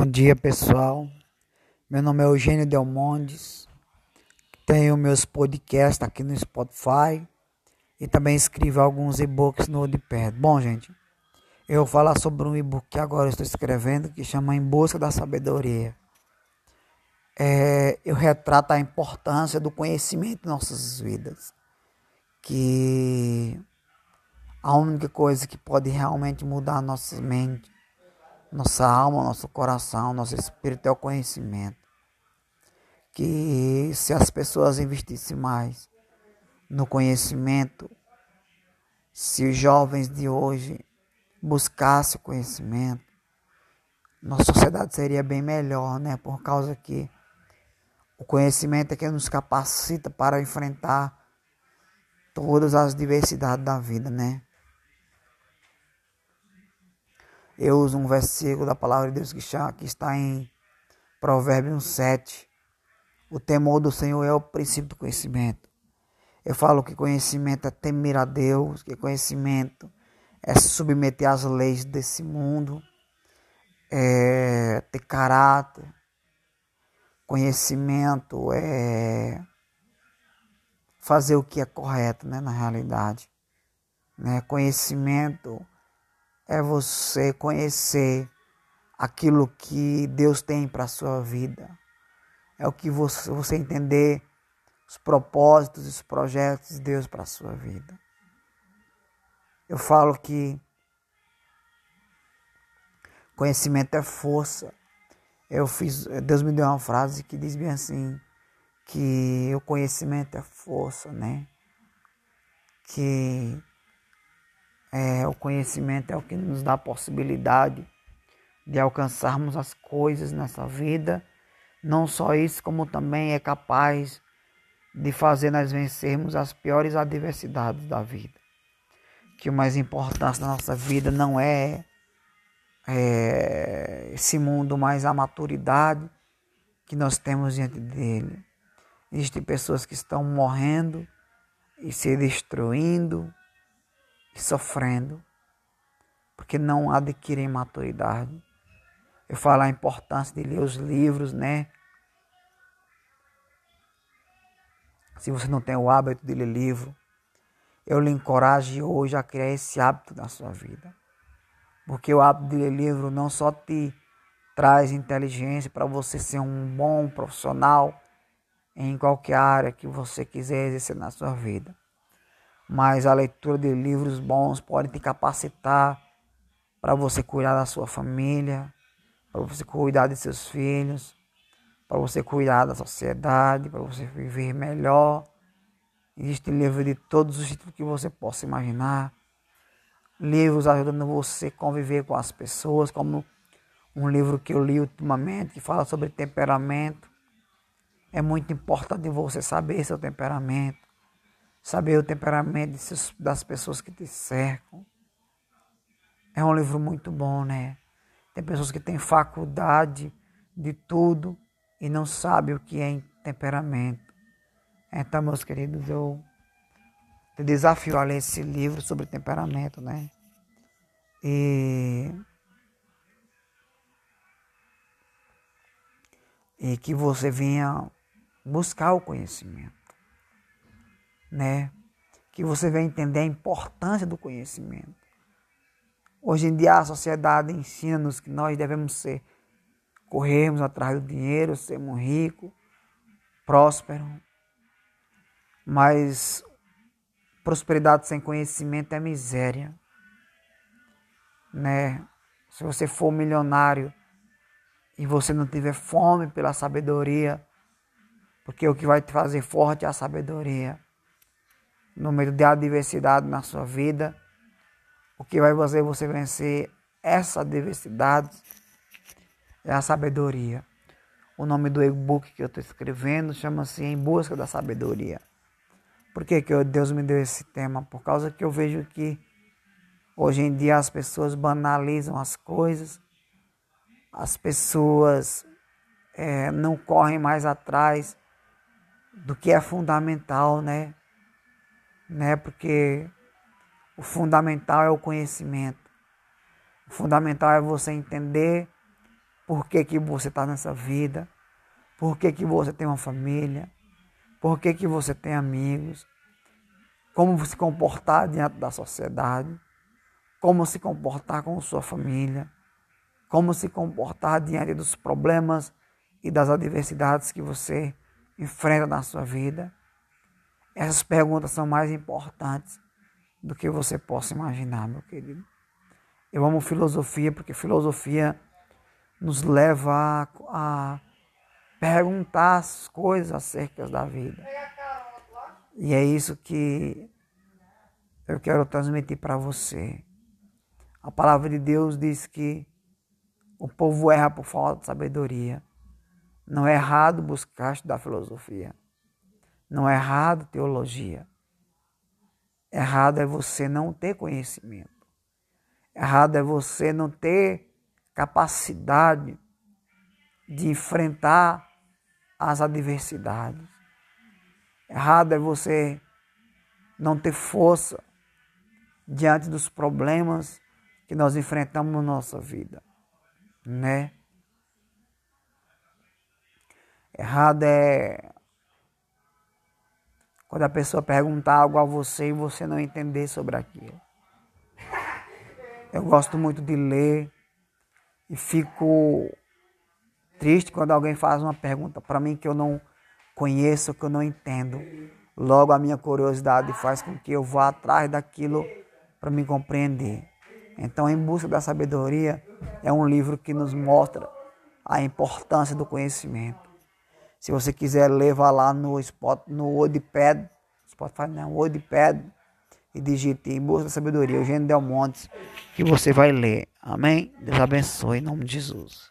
Bom dia, pessoal. Meu nome é Eugênio Delmondes. Tenho meus podcasts aqui no Spotify e também escrevo alguns e-books no Wordpad. Bom, gente, eu vou falar sobre um e-book que agora estou escrevendo que chama Em Busca da Sabedoria. É, eu retrato a importância do conhecimento em nossas vidas. Que a única coisa que pode realmente mudar a nossa mente nossa alma, nosso coração, nosso espírito é o conhecimento. Que se as pessoas investissem mais no conhecimento, se os jovens de hoje buscassem o conhecimento, nossa sociedade seria bem melhor, né? Por causa que o conhecimento é que nos capacita para enfrentar todas as diversidades da vida, né? Eu uso um versículo da palavra de Deus que está em Provérbios 7. O temor do Senhor é o princípio do conhecimento. Eu falo que conhecimento é temer a Deus, que conhecimento é submeter às leis desse mundo, é ter caráter. Conhecimento é fazer o que é correto, né, na realidade. Né? Conhecimento é você conhecer aquilo que Deus tem para a sua vida. É o que você, você entender os propósitos e os projetos de Deus para a sua vida. Eu falo que conhecimento é força. Eu fiz, Deus me deu uma frase que diz bem assim, que o conhecimento é força, né? Que é, o conhecimento é o que nos dá a possibilidade de alcançarmos as coisas nessa vida. Não só isso, como também é capaz de fazer nós vencermos as piores adversidades da vida. Que o mais importante na nossa vida não é, é esse mundo, mas a maturidade que nós temos diante dele. Existem pessoas que estão morrendo e se destruindo e sofrendo, porque não adquirem maturidade. Eu falo a importância de ler os livros, né? Se você não tem o hábito de ler livro, eu lhe encorajo hoje a criar esse hábito na sua vida. Porque o hábito de ler livro não só te traz inteligência para você ser um bom profissional em qualquer área que você quiser exercer na sua vida, mas a leitura de livros bons pode te capacitar para você cuidar da sua família, para você cuidar de seus filhos, para você cuidar da sociedade, para você viver melhor. Existem livros de todos os títulos que você possa imaginar. Livros ajudando você a conviver com as pessoas, como um livro que eu li ultimamente que fala sobre temperamento. É muito importante você saber seu temperamento saber o temperamento das pessoas que te cercam. É um livro muito bom, né? Tem pessoas que têm faculdade de tudo e não sabem o que é temperamento. Então, meus queridos, eu te desafio a ler esse livro sobre temperamento, né? E, e que você venha buscar o conhecimento né? Que você vai entender a importância do conhecimento. Hoje em dia a sociedade ensina-nos que nós devemos ser, corrermos atrás do dinheiro, sermos ricos, prósperos. Mas prosperidade sem conhecimento é miséria. Né? Se você for milionário e você não tiver fome pela sabedoria, porque o que vai te fazer forte é a sabedoria no meio de adversidade na sua vida. O que vai fazer você vencer essa adversidade é a sabedoria. O nome do e-book que eu estou escrevendo chama-se Em Busca da Sabedoria. Por que, que Deus me deu esse tema? Por causa que eu vejo que hoje em dia as pessoas banalizam as coisas, as pessoas é, não correm mais atrás do que é fundamental, né? Né? Porque o fundamental é o conhecimento. O fundamental é você entender por que, que você está nessa vida, por que, que você tem uma família, por que, que você tem amigos, como se comportar diante da sociedade, como se comportar com sua família, como se comportar diante dos problemas e das adversidades que você enfrenta na sua vida. Essas perguntas são mais importantes do que você possa imaginar, meu querido. Eu amo filosofia porque filosofia nos leva a, a perguntar as coisas acerca da vida. E é isso que eu quero transmitir para você. A palavra de Deus diz que o povo erra por falta de sabedoria. Não é errado buscar estudar filosofia. Não é errado teologia. Errado é você não ter conhecimento. Errado é você não ter capacidade de enfrentar as adversidades. Errado é você não ter força diante dos problemas que nós enfrentamos na nossa vida, né? Errado é quando a pessoa perguntar algo a você e você não entender sobre aquilo. Eu gosto muito de ler e fico triste quando alguém faz uma pergunta para mim que eu não conheço, que eu não entendo. Logo a minha curiosidade faz com que eu vá atrás daquilo para me compreender. Então, Em Busca da Sabedoria é um livro que nos mostra a importância do conhecimento. Se você quiser vá lá no, spot, no Wordpad, Spotify não, Wordpad, e digite Em Busca da Sabedoria, Eugênio Del Montes, que você vai ler. Amém? Deus abençoe em nome de Jesus.